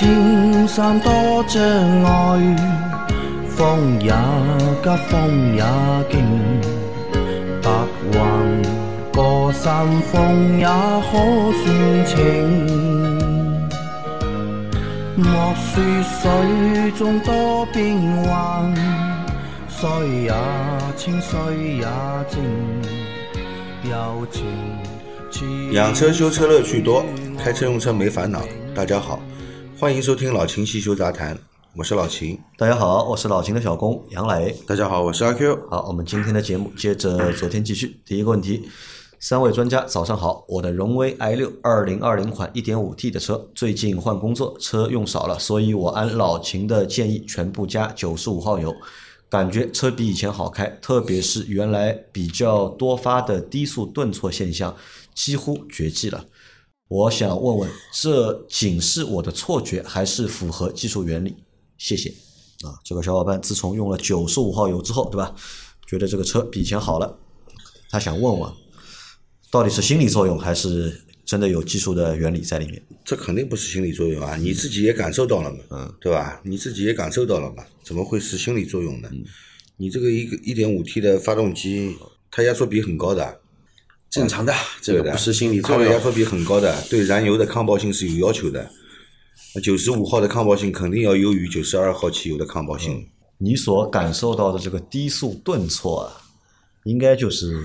莫说青山多障碍，风也急，风也劲，白云过山峰也可算情。莫说水中多变幻，水也清，水也静，柔情似养车修车乐趣多，开车用车没烦恼。大家好，欢迎收听老秦汽修杂谈，我是老秦。大家好，我是老秦的小工杨磊。大家好，我是阿 Q。好，我们今天的节目接着昨天继续。第一个问题，三位专家早上好，我的荣威 i 六二零二零款一点五 T 的车，最近换工作，车用少了，所以我按老秦的建议，全部加九十五号油，感觉车比以前好开，特别是原来比较多发的低速顿挫现象几乎绝迹了。我想问问，这仅是我的错觉，还是符合技术原理？谢谢。啊，这个小伙伴自从用了九十五号油之后，对吧？觉得这个车比以前好了，他想问问，到底是心理作用，还是真的有技术的原理在里面？这肯定不是心理作用啊，你自己也感受到了嘛，嗯，对吧？你自己也感受到了嘛，怎么会是心理作用呢？你这个一个一点五 T 的发动机，它压缩比很高的，正常的，这个不是心理它作用。的压缩比很高的，对燃油的抗爆性是有要求的。那九十五号的抗爆性肯定要优于九十二号汽油的抗爆性。你所感受到的这个低速顿挫啊，应该就是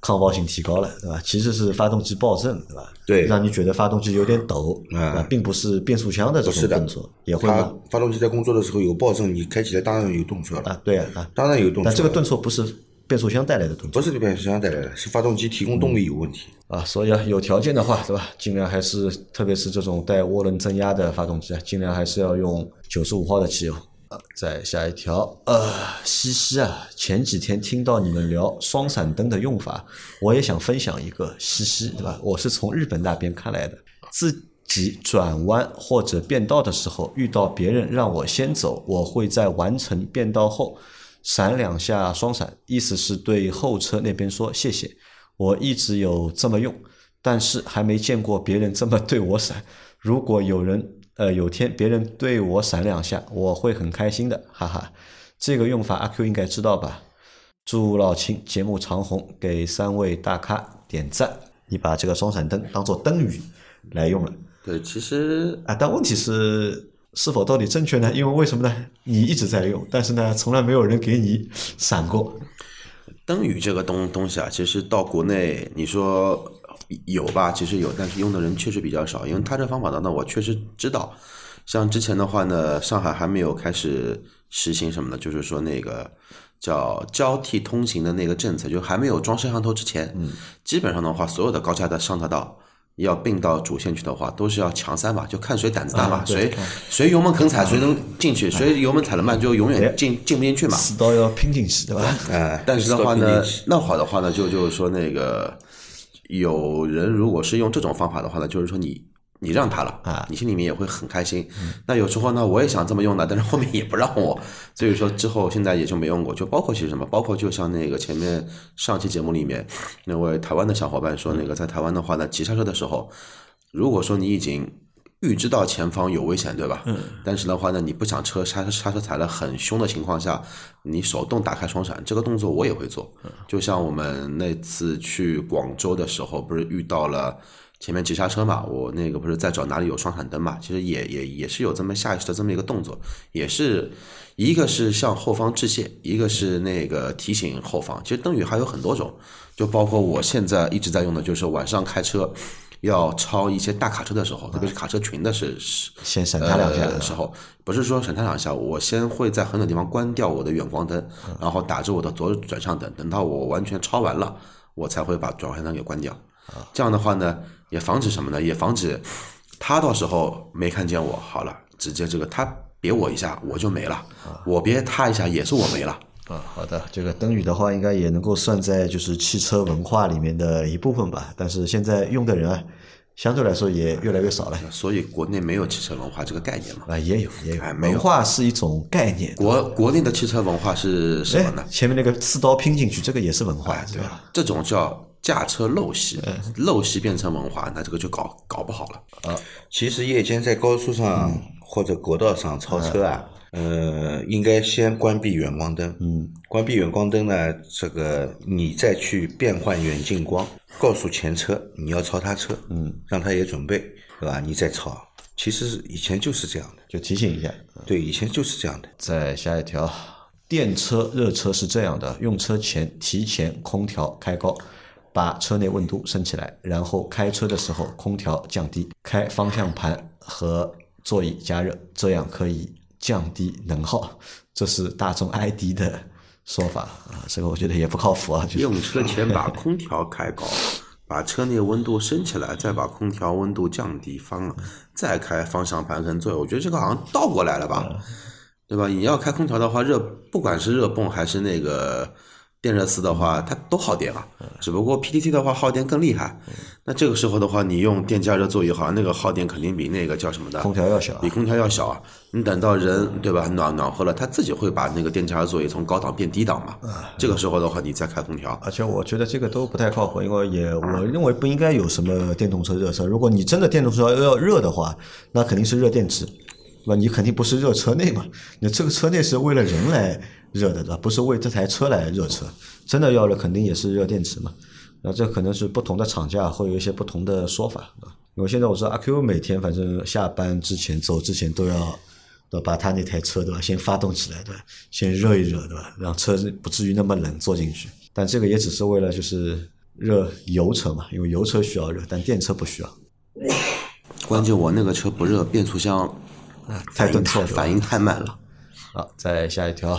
抗爆性提高了，对吧？其实是发动机爆震，对吧？对让你觉得发动机有点抖，嗯啊，并不是变速箱的这不是的种顿挫，也会吗？发动机在工作的时候有爆震，你开起来当然有动作了，啊，对啊，啊，当然有动作了。但这个顿挫不是变速箱带来的东西不是变速箱带来的，是发动机提供动力有问题。啊，所以啊，有条件的话，对吧？尽量还是，特别是这种带涡轮增压的发动机啊，尽量还是要用九十五号的汽油。啊，再下一条，呃，西西啊，前几天听到你们聊双闪灯的用法，我也想分享一个西西，对吧？我是从日本那边看来的，自己转弯或者变道的时候，遇到别人让我先走，我会在完成变道后闪两下双闪，意思是对后车那边说谢谢。我一直有这么用，但是还没见过别人这么对我闪。如果有人呃有天别人对我闪两下，我会很开心的，哈哈。这个用法阿 Q 应该知道吧？祝老秦节目长红，给三位大咖点赞。你把这个双闪灯当做灯语来用了对，其实啊，但问题是是否到底正确呢？因为为什么呢？你一直在用，但是呢，从来没有人给你闪过。灯语这个东东西啊，其实到国内你说有吧，其实有，但是用的人确实比较少。因为它这方法呢，那我确实知道。像之前的话呢，上海还没有开始实行什么呢？就是说那个叫交替通行的那个政策，就还没有装摄像头之前，嗯，基本上的话，所有的高架的上车道。要并到主线去的话，都是要强三嘛，就看谁胆子大嘛，啊谁谁油门肯踩，谁能进去；谁油门踩的慢，就永远进进不进去嘛。死刀要拼进去，对吧？哎，但是的话呢那好的话呢，就就是说那个有人如果是用这种方法的话呢，就是说你你让他了啊你心里面也会很开心。那有时候呢，我也想这么用的，但是后面也不让我，所以说之后现在也就没用过。就包括其实什么，包括就像那个前面上期节目里面那位台湾的小伙伴说，那个在台湾的话呢，急刹车的时候，如果说你已经预知到前方有危险，对吧？嗯。但是的话呢，你不想车刹车刹车踩得很凶的情况下，你手动打开双闪，这个动作我也会做。就像我们那次去广州的时候，不是遇到了前面急刹车嘛？我那个不是在找哪里有双闪灯嘛？其实也也也是有这么下意识的这么一个动作，也是一个是向后方致谢，一个是那个提醒后方。其实灯语还有很多种，就包括我现在一直在用的，就是晚上开车。要超一些大卡车的时候，特别是卡车群的是是先闪他两下呃的时候，不是说闪他两下，我先会在很多地方关掉我的远光灯，然后打着我的左转向灯，等到我完全超完了，我才会把转向灯给关掉。这样的话呢，也防止什么呢？也防止他到时候没看见我，好了，直接这个他别我一下我就没了，我别他一下也是我没了。啊，好的，这个灯语的话，应该也能够算在就是汽车文化里面的一部分吧。但是现在用的人啊，相对来说也越来越少了。所以国内没有汽车文化这个概念嘛。啊，也有也有哎，没有文化是一种概念。国国内的汽车文化是什么呢哎？，前面那个刺刀拼进去，这个也是文化，对吧？这种叫驾车陋习，陋习变成文化，那这个就搞搞不好了。啊其实夜间在高速上或者国道上超车啊，呃，应该先关闭远光灯。嗯，关闭远光灯呢，这个你再去变换远近光，告诉前车你要超他车，嗯，让他也准备，对吧？你再超。其实以前就是这样的，就提醒一下。对，以前就是这样的。再下一条，电车热车是这样的：用车前提前空调开高，把车内温度升起来，然后开车的时候空调降低，开方向盘和座椅加热，这样可以降低能耗。这是大众 ID 的说法啊，这个我觉得也不靠谱啊。就是用车前把空调开高，把车内温度升起来，再把空调温度降低，方再开方向盘跟座椅。我觉得这个好像倒过来了吧，对吧？你要开空调的话，热不管是热泵还是那个电热丝的话，它都耗电啊。只不过 PTT 的话耗电更厉害。那这个时候的话，你用电加热座椅，好像那个耗电肯定比那个叫什么的空调要小啊比空调要小啊。你等到人对吧暖暖和了，它自己会把那个电加热座椅从高档变低档嘛。这个时候的话，你再开空调，而且我觉得这个都不太靠谱，因为也我认为不应该有什么电动车热车。如果你真的电动车要热的话，那肯定是热电池，对吧？你肯定不是热车内嘛。你这个车内是为了人来热的，对吧？不是为这台车来热车。真的要热，肯定也是热电池嘛。那这可能是不同的厂家会有一些不同的说法，对吧？因为现在我知道阿 Q 每天反正下班之前走之前都要。对吧？把他那台车对吧，先发动起来，对吧？先热一热，对吧？让车子不至于那么冷坐进去。但这个也只是为了就是热油车嘛，因为油车需要热，但电车不需要。关键我那个车不热，变速箱太顿挫反应太慢了。好，再下一条，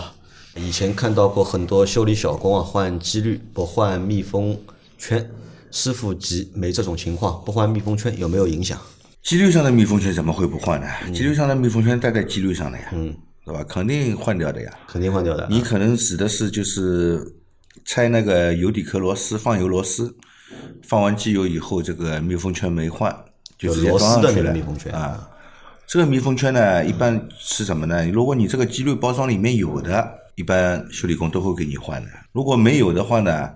以前看到过很多修理小工啊，换机滤不换密封圈，师傅急没这种情况，不换密封圈有没有影响？机滤上的密封圈怎么会不换呢？机滤上的密封圈戴在机滤上的呀，嗯，对吧？肯定换掉的呀。肯定换掉的。你可能指的是就是拆那个油底壳螺丝，放油螺丝，放完机油以后，这个密封圈没换，就直接螺丝的那装上去了个密封圈啊。这个密封圈呢，一般是什么呢？如果你这个机滤包装里面有的，一般修理工都会给你换的。如果没有的话呢，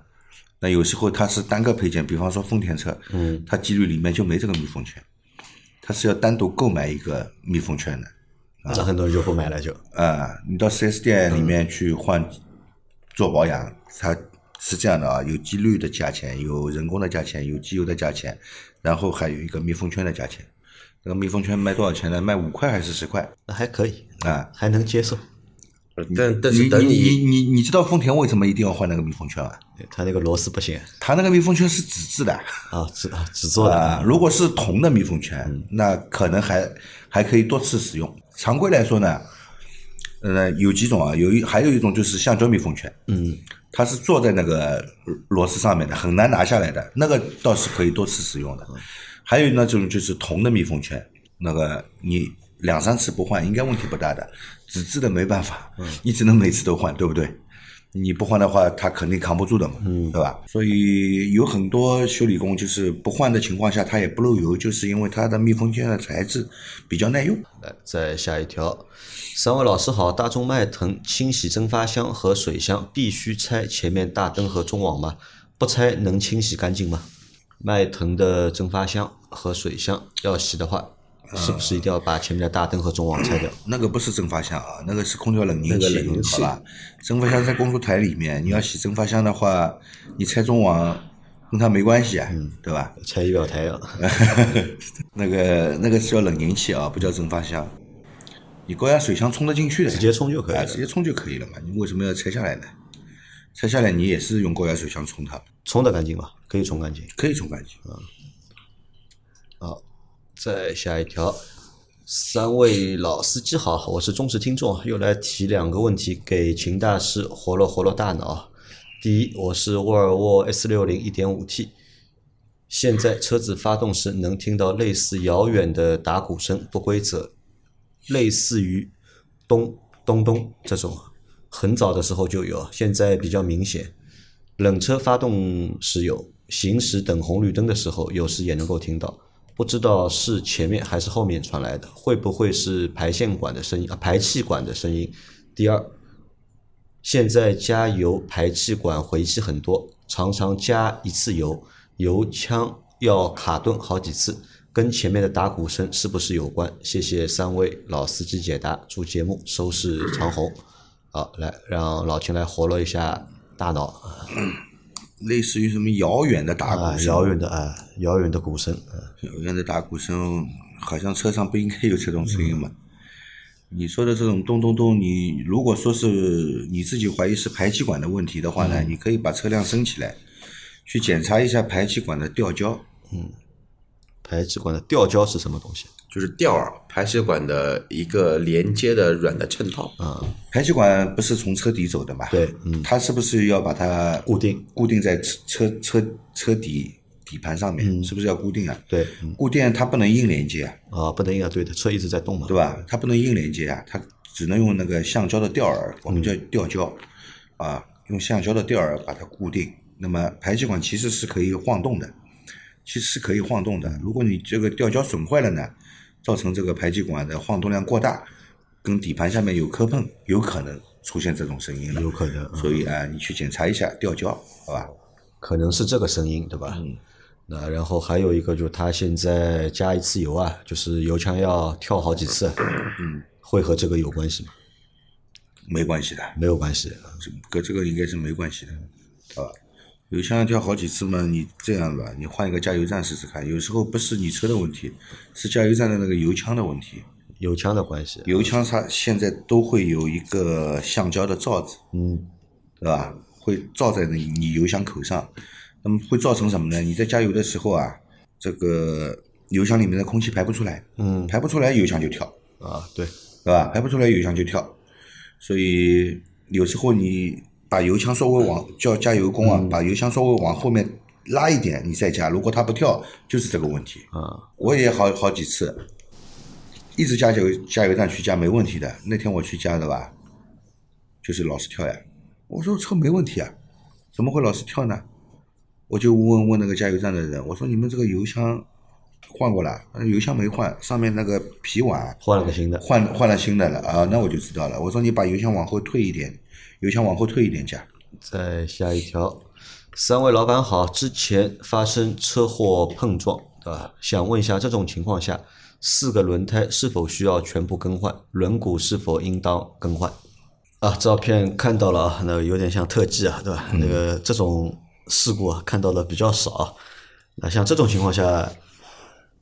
那有时候它是单个配件，比方说丰田车，嗯，它机滤里面就没这个密封圈，它是要单独购买一个密封圈的。那很多人就不买了就。啊，你到 4S 店里面去换做保养，它是这样的啊，有机滤的价钱，有人工的价钱，有机油的价钱，然后还有一个密封圈的价钱。那个密封圈卖多少钱呢？卖五块还是十块？那还可以，啊，还能接受。但但你是等你你你你知道丰田为什么一定要换那个密封圈啊？它那个螺丝不行它那个密封圈是纸质的。啊，纸啊纸做的啊，如果是铜的密封圈，那可能还还可以多次使用。常规来说呢，呃，有几种啊，有一还有一种就是橡胶密封圈，嗯，它是坐在那个螺丝上面的，很难拿下来的，那个倒是可以多次使用的。还有那种就是铜的密封圈，那个你两三次不换应该问题不大的，纸质的没办法，你只能每次都换，对不对？你不换的话，它肯定扛不住的嘛，对吧？所以有很多修理工就是不换的情况下，它也不漏油，就是因为它的密封圈的材质比较耐用。来，再下一条。三位老师好，大众迈腾清洗蒸发箱和水箱必须拆前面大灯和中网吗？不拆能清洗干净吗？迈腾的蒸发箱和水箱要洗的话，是不是一定要把前面的大灯和中网拆掉？那个不是蒸发箱啊，那个是空调冷凝器，好吧？蒸发箱在工作台里面，你要洗蒸发箱的话，你拆中网跟它没关系啊，对吧？拆仪表台啊？那个那个是叫冷凝器啊，不叫蒸发箱。你高压水箱冲得进去的，直接冲就可以啊，了直接冲就可以了嘛。你为什么要拆下来呢？拆下来你也是用高压水箱冲它，冲得干净吗？可以冲干净。可以冲干净啊。好，再下一条，三位老司机好，我是忠实听众，又来提两个问题给秦大师活络活络大脑。第一，我是沃尔沃 S 六零一点五 T，现在车子发动时能听到类似遥远的打鼓声，不规则，类似于咚咚咚这种，很早的时候就有，现在比较明显。冷车发动时有，行驶等红绿灯的时候，有时也能够听到，不知道是前面还是后面传来的，会不会是排线管的声音啊？排气管的声音。第二，现在加油排气管回气很多，常常加一次油，油枪要卡顿好几次，跟前面的打鼓声是不是有关？谢谢三位老司机解答，祝节目收视长虹。好，来让老秦来活络一下大脑，类似于什么遥远的打鼓声，遥远的啊，遥远的鼓声，啊遥远的打鼓声，好像车上不应该有这种声音嘛。你说的这种咚咚咚，你如果说是你自己怀疑是排气管的问题的话呢，你可以把车辆升起来，去检查一下排气管的吊胶。嗯排气管的吊胶是什么东西？就是吊耳排气管的一个连接的软的衬套。啊，排气管不是从车底走的嘛？对，嗯，它是不是要把它固定固定在车车车车底底盘上面？是不是要固定啊？对，嗯固定它不能硬连接啊，啊，不能硬啊，对的，车一直在动嘛，对吧？它不能硬连接啊，它只能用那个橡胶的吊耳，我们叫吊胶啊，用橡胶的吊耳把它固定。那么排气管其实是可以晃动的，其实是可以晃动的。如果你这个吊胶损坏了呢，造成这个排气管的晃动量过大，跟底盘下面有磕碰，有可能出现这种声音了。有可能，嗯所以啊，你去检查一下吊胶，好吧？可能是这个声音，对吧？嗯。那然后还有一个，就是它现在加一次油啊，就是油枪要跳好几次，嗯，会和这个有关系吗？没关系的，没有关系，这跟这个应该是没关系的，啊，油箱要跳好几次嘛，你这样吧，你换一个加油站试试看。有时候不是你车的问题，是加油站的那个油枪的问题。油枪的关系。油枪它现在都会有一个橡胶的罩子，嗯，对吧？会罩在你你油箱口上，那么会造成什么呢？你在加油的时候啊，这个油箱里面的空气排不出来，嗯排不出来油箱就跳，啊，对，对吧？排不出来油箱就跳，所以有时候你把油枪稍微往叫加油工啊，把油箱稍微往后面拉一点，你再加，如果它不跳，就是这个问题。啊，我也好好几次，一直加油加油站去加没问题的。那天我去加的吧，就是老是跳呀。我说车没问题啊，怎么会老是跳呢？我就问问那个加油站的人，我说你们这个油箱换过了？油箱没换，上面那个皮碗换了个新的。换换了新的了啊，那我就知道了。我说你把油箱往后退一点，油箱往后退一点价。再下一条，三位老板好，之前发生车祸碰撞，对吧？想问一下，这种情况下，四个轮胎是否需要全部更换？轮毂是否应当更换？啊，照片看到了啊，那有点像特技啊，对吧？那个这种事故啊，看到的比较少。那像这种情况下，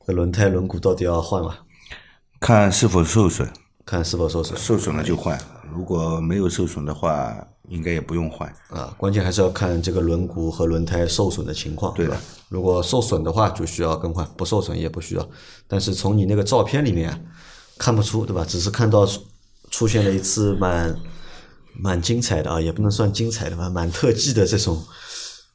这轮胎轮毂到底要换吗？看是否受损，看是否受损受损了就换，如果没有受损的话，应该也不用换。啊，关键还是要看这个轮毂和轮胎受损的情况。对的吧，如果受损的话就需要更换，不受损也不需要。但是从你那个照片里面啊看不出，对吧？只是看到出出现了一次蛮蛮精彩的啊，也不能算精彩的吧，蛮特技的这种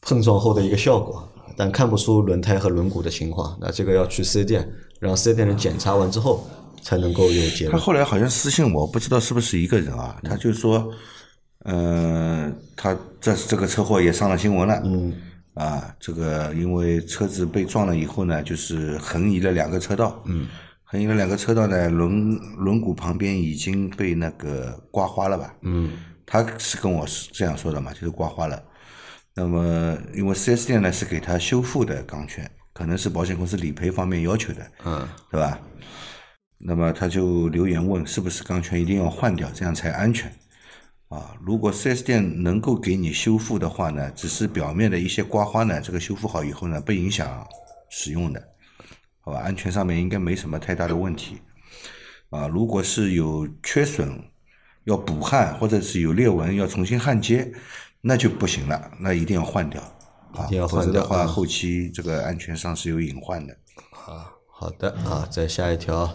碰撞后的一个效果，但看不出轮胎和轮毂的情况。那这个要去四 S 店，让四 S 店人检查完之后才能够有结论。他后来好像私信我，不知道是不是一个人啊？他就说，嗯、他这这个车祸也上了新闻了。嗯。啊，这个因为车子被撞了以后呢，就是横移了两个车道。嗯。横移了两个车道呢，轮轮毂旁边已经被那个刮花了吧？嗯。他是跟我是这样说的嘛，就是刮花了。那么，因为四 S 店呢是给他修复的钢圈，可能是保险公司理赔方面要求的，嗯，对吧？那么他就留言问是不是钢圈一定要换掉，这样才安全啊？如果 4S 店能够给你修复的话呢，只是表面的一些刮花呢，这个修复好以后呢，不影响使用的，好吧？安全上面应该没什么太大的问题啊。如果是有缺损，要补焊或者是有裂纹要重新焊接，那就不行了，那一定要换掉啊要，否则的话后期这个安全上是有隐患的。好的啊，再下一条，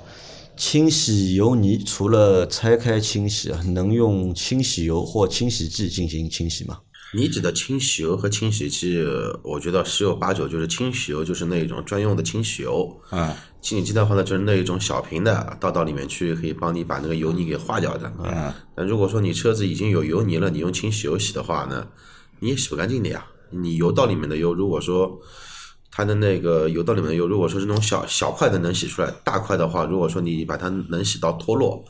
清洗油泥除了拆开清洗啊，能用清洗油或清洗剂进行清洗吗？你指的清洗油和清洗剂，我觉得十有八九就是清洗油，就是那种专用的清洗油。啊，清洗剂的话呢，就是那一种小瓶的，倒到里面去可以帮你把那个油泥给化掉的。嗯，但如果说你车子已经有油泥了，你用清洗油洗的话呢，你也洗不干净的呀。你油道里面的油，如果说它的那个油道里面的油，如果说是那种小小块的能洗出来，大块的话，如果说你把它能洗到脱落，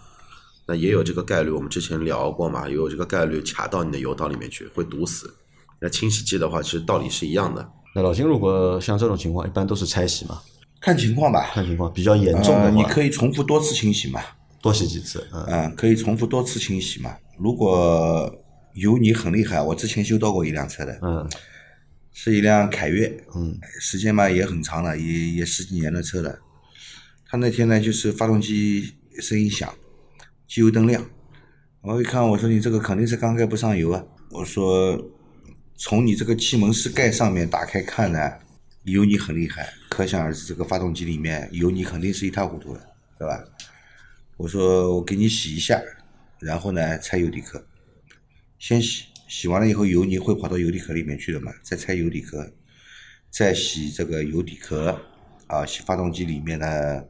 那也有这个概率。我们之前聊过嘛，也有这个概率卡到你的油道里面去，会堵死。那清洗剂的话，其实道理是一样的。那老金如果像这种情况，一般都是拆洗嘛，看情况吧。看情况比较严重呃，的话，你可以重复多次清洗嘛，多洗几次，嗯，嗯，可以重复多次清洗嘛。如果油泥很厉害，我之前修到过一辆车的，嗯，是一辆凯越，嗯，时间嘛也很长了，也也十几年的车了。他那天呢，就是发动机声音响，机油灯亮，我一看，我说你这个肯定是缸盖不上油啊。我说从你这个气门室盖上面打开看呢，油泥很厉害，可想而知这个发动机里面油泥肯定是一塌糊涂的，对吧？我说我给你洗一下，然后呢拆油底壳，先洗，洗完了以后油泥会跑到油底壳里面去的嘛，再拆油底壳，再洗这个油底壳，啊，洗发动机里面的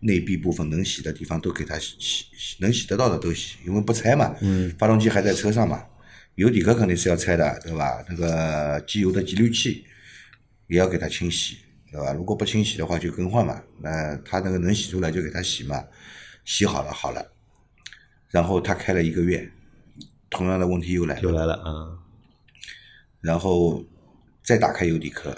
内壁部分能洗的地方都给它洗洗，洗能洗得到的都洗，因为不拆嘛，嗯，发动机还在车上嘛，油底壳肯定是要拆的，对吧？那个机油的集滤器也要给它清洗，对吧？如果不清洗的话就更换嘛，那它那个能洗出来就给它洗嘛，洗好了好了，然后他开了一个月，同样的问题又来了，又来了，嗯，然后再打开油底壳，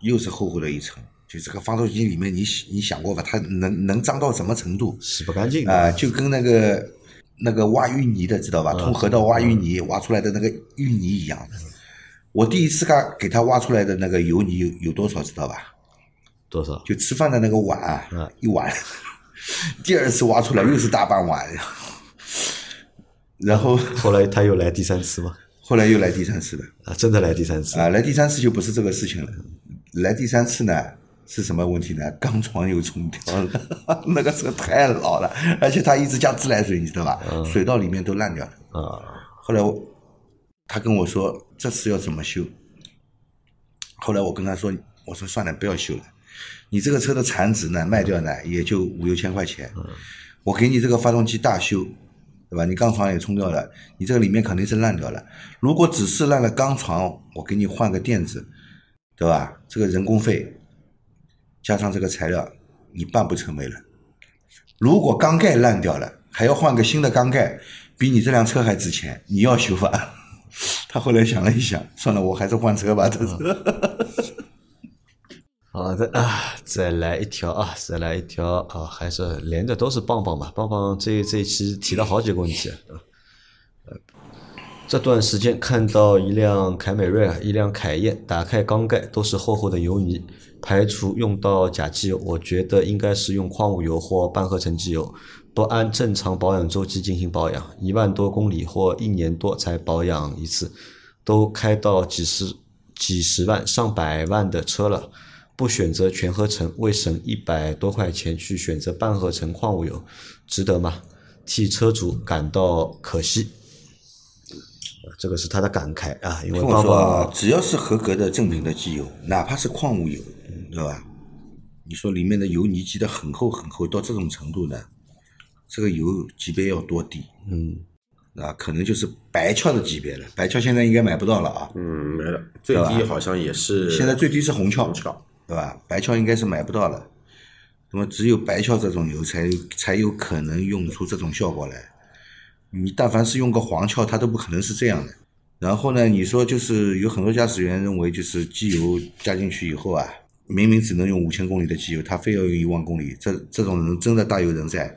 又是厚厚的一层。就这个发动机里面，你洗你想过吧？它能能脏到什么程度？洗不干净啊、就跟那个那个挖淤泥的，知道吧？通河道挖淤泥挖出来的那个淤泥一样的。我第一次给给他挖出来的那个油泥有有多少，知道吧？多少？就吃饭的那个碗啊，嗯一碗。第二次挖出来又是大半碗，然后后来他又来第三次吗？后来又来第三次了。啊，真的来第三次，啊，来第三次就不是这个事情了。来第三次呢是什么问题呢？钢床又冲掉了，那个车太老了，而且他一直加自来水，你知道吧？水道里面都烂掉了。啊，后来我他跟我说这次要怎么修。后来我跟他说，我说算了，不要修了。你这个车的残值呢，卖掉呢也就五六千块钱。我给你这个发动机大修，对吧？你钢床也冲掉了，你这个里面肯定是烂掉了。如果只是烂了钢床，我给你换个垫子，对吧？这个人工费加上这个材料，你半不成没了。如果缸盖烂掉了，还要换个新的缸盖，比你这辆车还值钱，你要修吧？他后来想了一想，算了，我还是换车吧。这是。好的啊，再来一条啊，再来一条啊，还是连着都是棒棒吧。棒棒这这一期提了好几个问题啊。这段时间看到一辆凯美瑞啊，一辆凯宴，打开缸盖都是厚厚的油泥，排除用到假机油，我觉得应该是用矿物油或半合成机油，不按正常保养周期进行保养，一万多公里或一年多才保养一次，都开到几十几十万、上百万的车了。不选择全合成，为省一百多块钱去选择半合成矿物油，值得吗？替车主感到可惜。呃这个是他的感慨啊，因为听我说只要是合格的正品的机油，哪怕是矿物油，对吧？你说里面的油泥积得很厚很厚，到这种程度呢，这个油级别要多低？嗯，啊，可能就是白壳的级别了。白壳现在应该买不到了啊，嗯，没了，最低好像也是现在最低是红壳，红壳对吧？白壳应该是买不到了。那么只有白壳这种油才才有可能用出这种效果来。你但凡是用个黄壳，它都不可能是这样的。然后呢，你说就是有很多驾驶员认为，就是机油加进去以后啊，明明只能用五千公里的机油，他非要用一万公里，这这种人真的大有人在，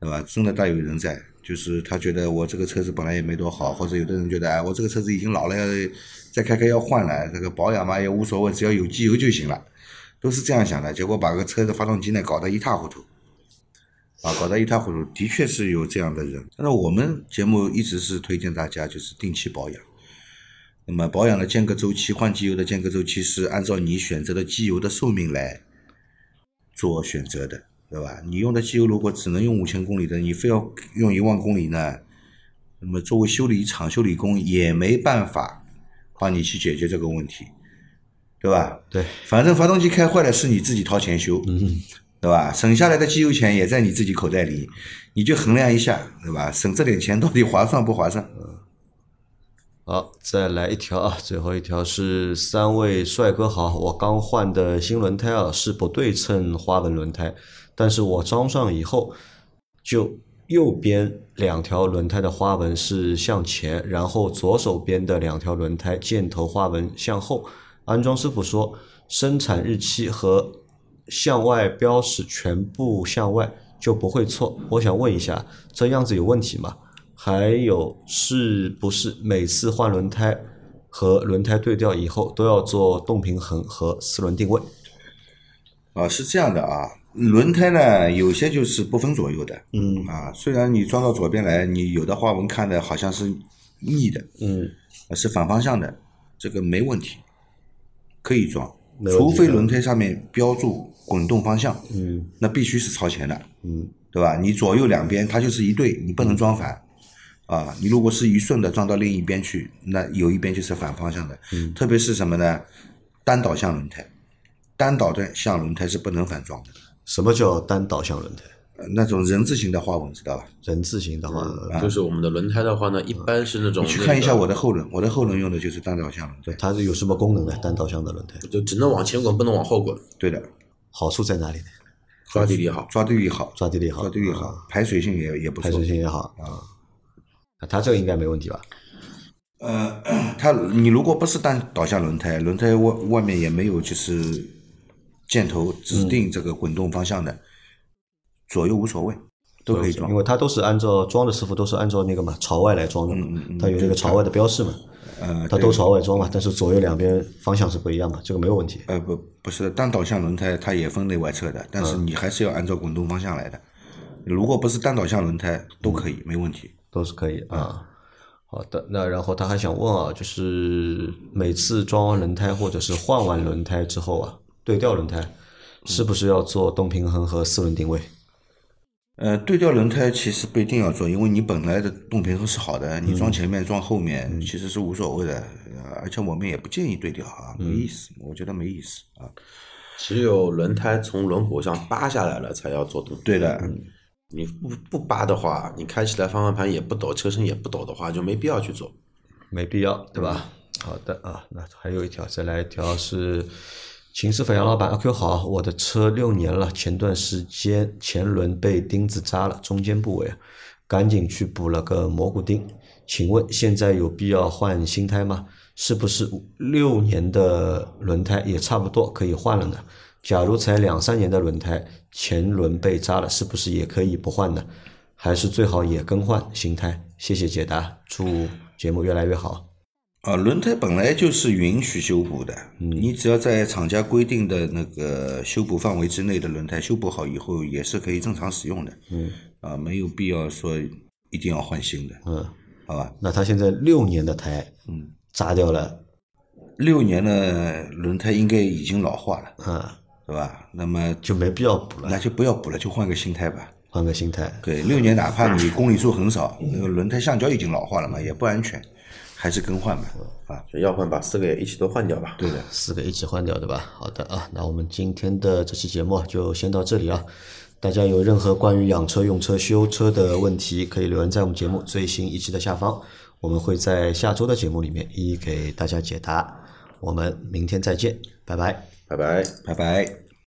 对吧？真的大有人在，就是他觉得我这个车子本来也没多好，或者有的人觉得哎，我这个车子已经老了，要再开开要换了，这个保养嘛也无所谓，只要有机油就行了，都是这样想的。结果把个车的发动机呢搞得一塌糊涂，啊，搞得一塌糊涂，的确是有这样的人。但是我们节目一直是推荐大家就是定期保养。那么保养的间隔周期，换机油的间隔周期是按照你选择的机油的寿命来做选择的，对吧？你用的机油如果只能用五千公里的，你非要用一万公里呢，那么作为修理厂修理工也没办法帮你去解决这个问题，对吧？对，反正发动机开坏了是你自己掏钱修，嗯，对吧？省下来的机油钱也在你自己口袋里，你就衡量一下，对吧？省这点钱到底划算不划算？好，再来一条啊，最后一条是三位帅哥好，我刚换的新轮胎啊是不对称花纹轮胎，但是我装上以后就右边两条轮胎的花纹是向前，然后左手边的两条轮胎箭头花纹向后。安装师傅说，生产日期和向外标识全部向外就不会错。我想问一下，这样子有问题吗？还有，是不是每次换轮胎和轮胎对调以后都要做动平衡和四轮定位？啊，是这样的啊，轮胎呢有些就是不分左右的，嗯啊，虽然你装到左边来，你有的花纹看的好像是逆的，嗯，啊是反方向的，这个没问题，可以装，除非轮胎上面标注滚动方向，嗯那必须是朝前的，嗯对吧？你左右两边它就是一对，你不能装反。啊，你如果是一顺的装到另一边去，那有一边就是反方向的。嗯特别是什么呢？单导向轮胎，单导的向轮胎是不能反装的。什么叫单导向轮胎？呃那种人字形的花纹知道吧？人字形的花纹，就是我们的轮胎的话呢，一般是那种你去看一下我的后轮，我的后轮用的就是单导向轮胎。它是有什么功能的？单导向的轮胎就只能往前滚，不能往后滚，对的，好处在哪里呢？抓地力好。抓地力好，抓地力好，抓地力好，排水性也也不错排水。性也好啊。那它这个应该没问题吧？呃，它你如果不是单导向轮胎，轮胎外外面也没有就是箭头指定这个滚动方向的，左右无所谓，都可以装因。为它都是按照装的师傅都是按照那个嘛朝外来装的嘛，它有那个朝外的标示嘛，呃，它都朝外装嘛，但是左右两边方向是不一样嘛，这个没有问题。呃不不是单导向轮胎，它也分内外侧的，但是你还是要按照滚动方向来的。如果不是单导向轮胎，都可以，没问题。都是可以啊。好的，那然后他还想问啊，就是每次装完轮胎或者是换完轮胎之后啊，对调轮胎是不是要做动平衡和四轮定位？呃，对调轮胎其实不一定要做，因为你本来的动平衡是好的，你装前面装后面其实是无所谓的，呃而且我们也不建议对调啊，没意思，我觉得没意思啊。只有轮胎从轮毂上扒下来了，才要做动。对的，你不不扒的话，你开起来方向盘也不抖，车身也不抖的话，就没必要去做。没必要，对吧？好的啊，那还有一条，再来一条是秦师傅杨老板，阿 Q 好，我的车六年了，前段时间前轮被钉子扎了，中间部位，赶紧去补了个蘑菇钉。请问现在有必要换新胎吗？是不是六年的轮胎也差不多可以换了呢？假如才两三年的轮胎，前轮被扎了，是不是也可以不换呢？还是最好也更换新胎？谢谢解答，祝节目越来越好。啊，轮胎本来就是允许修补的，你只要在厂家规定的那个修补范围之内的轮胎修补好以后，也是可以正常使用的。嗯，啊，没有必要说一定要换新的，嗯，好吧？那他现在六年的胎，嗯，扎掉了，六年的轮胎应该已经老化了，嗯，对吧？那么就没必要补了，那就不要补了，就换个新胎吧。换个新胎。对，六年哪怕你公里数很少，那个轮胎橡胶已经老化了嘛，也不安全，还是更换吧。啊，要换把四个也一起都换掉吧。对的。四个一起换掉，对吧？好的啊，那我们今天的这期节目就先到这里啊。大家有任何关于养车、用车、修车的问题，可以留言在我们节目最新一期的下方，我们会在下周的节目里面一一给大家解答。我们明天再见，拜拜。拜拜。拜拜。